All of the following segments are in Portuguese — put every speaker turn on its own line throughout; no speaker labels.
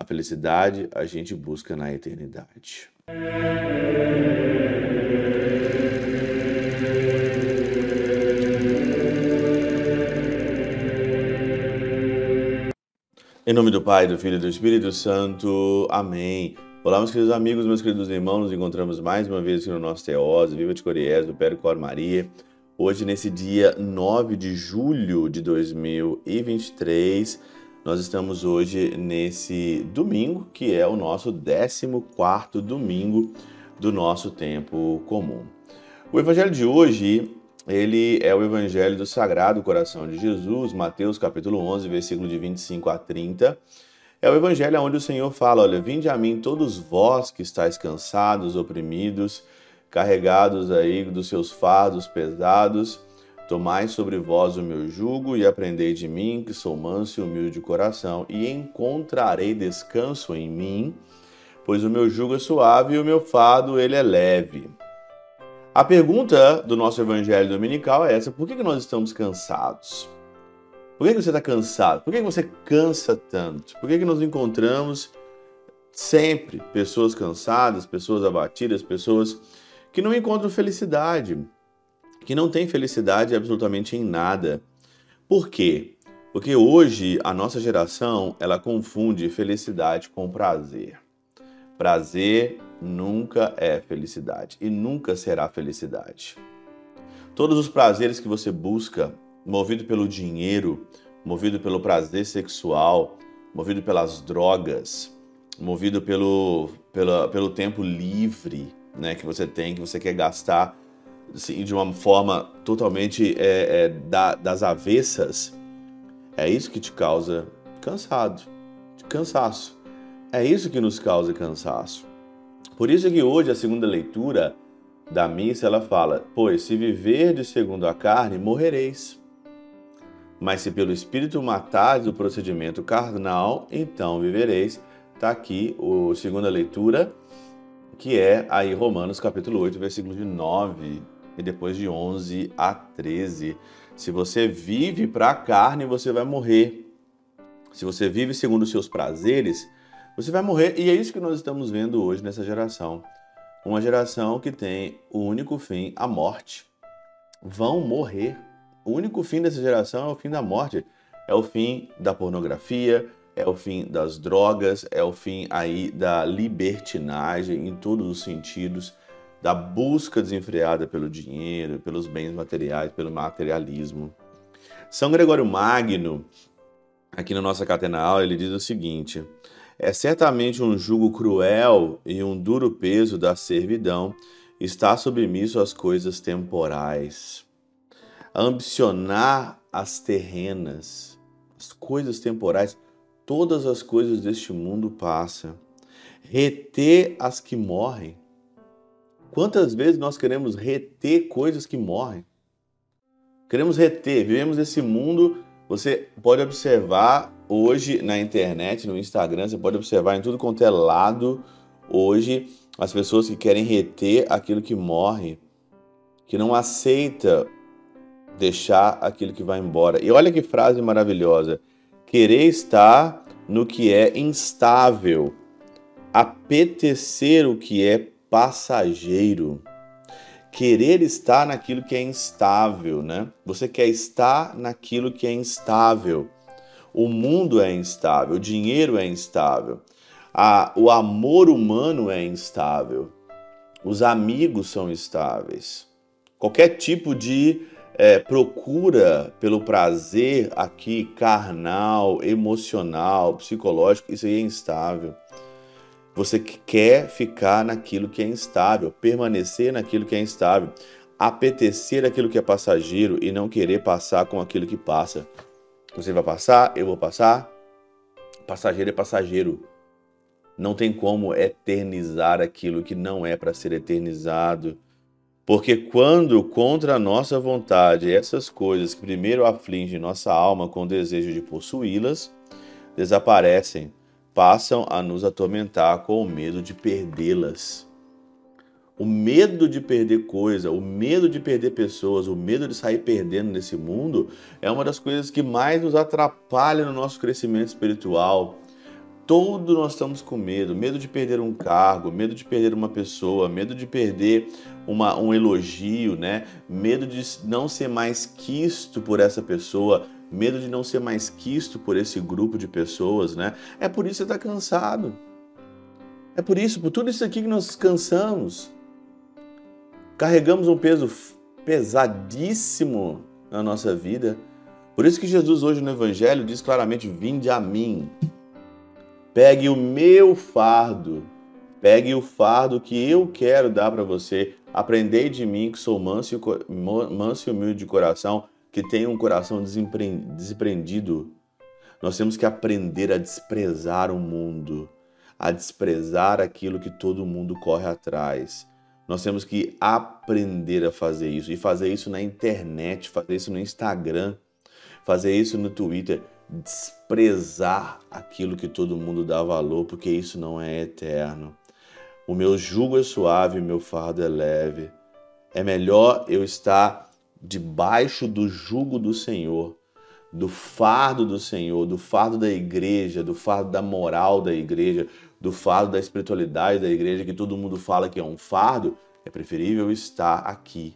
A felicidade a gente busca na eternidade. Em nome do Pai, do Filho e do Espírito Santo. Amém. Olá, meus queridos amigos, meus queridos irmãos. Nos encontramos mais uma vez aqui no nosso Teose, Viva de Coriés, do Cor Maria. Hoje, nesse dia 9 de julho de 2023, nós estamos hoje nesse domingo, que é o nosso 14 domingo do nosso tempo comum. O evangelho de hoje, ele é o evangelho do Sagrado Coração de Jesus, Mateus capítulo 11, versículo de 25 a 30. É o evangelho onde o Senhor fala: Olha, vinde a mim todos vós que estáis cansados, oprimidos, carregados aí dos seus fardos pesados, Tomai sobre vós o meu jugo e aprendei de mim, que sou manso e humilde de coração, e encontrarei descanso em mim, pois o meu jugo é suave e o meu fado ele é leve. A pergunta do nosso evangelho dominical é essa: por que, nós estamos cansados? Por que, você está cansado? Por que, você cansa tanto? Por que, nós encontramos sempre pessoas cansadas, pessoas abatidas, pessoas que não encontram felicidade? Que não tem felicidade absolutamente em nada. Por quê? Porque hoje a nossa geração ela confunde felicidade com prazer. Prazer nunca é felicidade e nunca será felicidade. Todos os prazeres que você busca, movido pelo dinheiro, movido pelo prazer sexual, movido pelas drogas, movido pelo, pelo, pelo tempo livre né, que você tem, que você quer gastar assim, de uma forma totalmente é, é, da, das avessas, é isso que te causa cansado, cansaço. É isso que nos causa cansaço. Por isso que hoje a segunda leitura da missa ela fala: Pois se viver de segundo a carne, morrereis. Mas se pelo Espírito matares o procedimento carnal, então vivereis. Está aqui a segunda leitura, que é aí Romanos capítulo 8, versículo de 9 e depois de 11 a 13. Se você vive para a carne, você vai morrer. Se você vive segundo os seus prazeres, você vai morrer. E é isso que nós estamos vendo hoje nessa geração. Uma geração que tem o único fim, a morte. Vão morrer. O único fim dessa geração é o fim da morte. É o fim da pornografia, é o fim das drogas, é o fim aí da libertinagem em todos os sentidos da busca desenfreada pelo dinheiro, pelos bens materiais, pelo materialismo. São Gregório Magno, aqui na nossa catenal, ele diz o seguinte: é certamente um jugo cruel e um duro peso da servidão estar submisso às coisas temporais. Ambicionar as terrenas, as coisas temporais, todas as coisas deste mundo passam. Reter as que morrem Quantas vezes nós queremos reter coisas que morrem? Queremos reter, vivemos esse mundo. Você pode observar hoje na internet, no Instagram, você pode observar em tudo quanto é lado hoje as pessoas que querem reter aquilo que morre, que não aceita deixar aquilo que vai embora. E olha que frase maravilhosa: querer estar no que é instável, apetecer o que é passageiro. Querer estar naquilo que é instável, né? Você quer estar naquilo que é instável. O mundo é instável, o dinheiro é instável, a, o amor humano é instável, os amigos são instáveis. Qualquer tipo de é, procura pelo prazer aqui, carnal, emocional, psicológico, isso aí é instável. Você quer ficar naquilo que é instável, permanecer naquilo que é instável, apetecer aquilo que é passageiro e não querer passar com aquilo que passa. Você vai passar, eu vou passar. Passageiro é passageiro. Não tem como eternizar aquilo que não é para ser eternizado. Porque quando, contra a nossa vontade, essas coisas que primeiro afligem nossa alma com o desejo de possuí-las, desaparecem passam a nos atormentar com o medo de perdê-las. O medo de perder coisa, o medo de perder pessoas, o medo de sair perdendo nesse mundo é uma das coisas que mais nos atrapalha no nosso crescimento espiritual. Todo nós estamos com medo, medo de perder um cargo, medo de perder uma pessoa, medo de perder uma, um elogio, né? Medo de não ser mais quisto por essa pessoa, medo de não ser mais quisto por esse grupo de pessoas, né? É por isso que você está cansado. É por isso, por tudo isso aqui que nós cansamos. Carregamos um peso pesadíssimo na nossa vida. Por isso que Jesus hoje no Evangelho diz claramente: Vinde a mim. Pegue o meu fardo. Pegue o fardo que eu quero dar para você. Aprendei de mim, que sou manso e, manso e humilde de coração, que tenho um coração desprendido. Nós temos que aprender a desprezar o mundo, a desprezar aquilo que todo mundo corre atrás. Nós temos que aprender a fazer isso e fazer isso na internet, fazer isso no Instagram, fazer isso no Twitter desprezar aquilo que todo mundo dá valor, porque isso não é eterno. O meu jugo é suave, meu fardo é leve. É melhor eu estar debaixo do jugo do Senhor, do fardo do Senhor, do fardo da igreja, do fardo da moral da igreja, do fardo da espiritualidade da igreja, que todo mundo fala que é um fardo. É preferível estar aqui,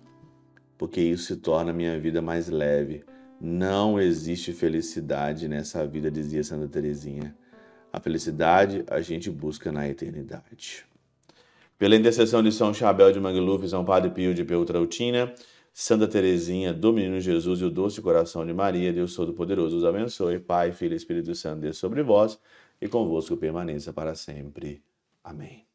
porque isso se torna a minha vida mais leve não existe felicidade nessa vida, dizia Santa Teresinha. A felicidade a gente busca na eternidade. Pela intercessão de São Chabel de Mangluf, São Padre Pio de Peltrautina, Santa Teresinha, do Menino Jesus e o Doce Coração de Maria, Deus Todo-Poderoso os abençoe. Pai, Filho e Espírito Santo, Deus sobre vós e convosco permaneça para sempre. Amém.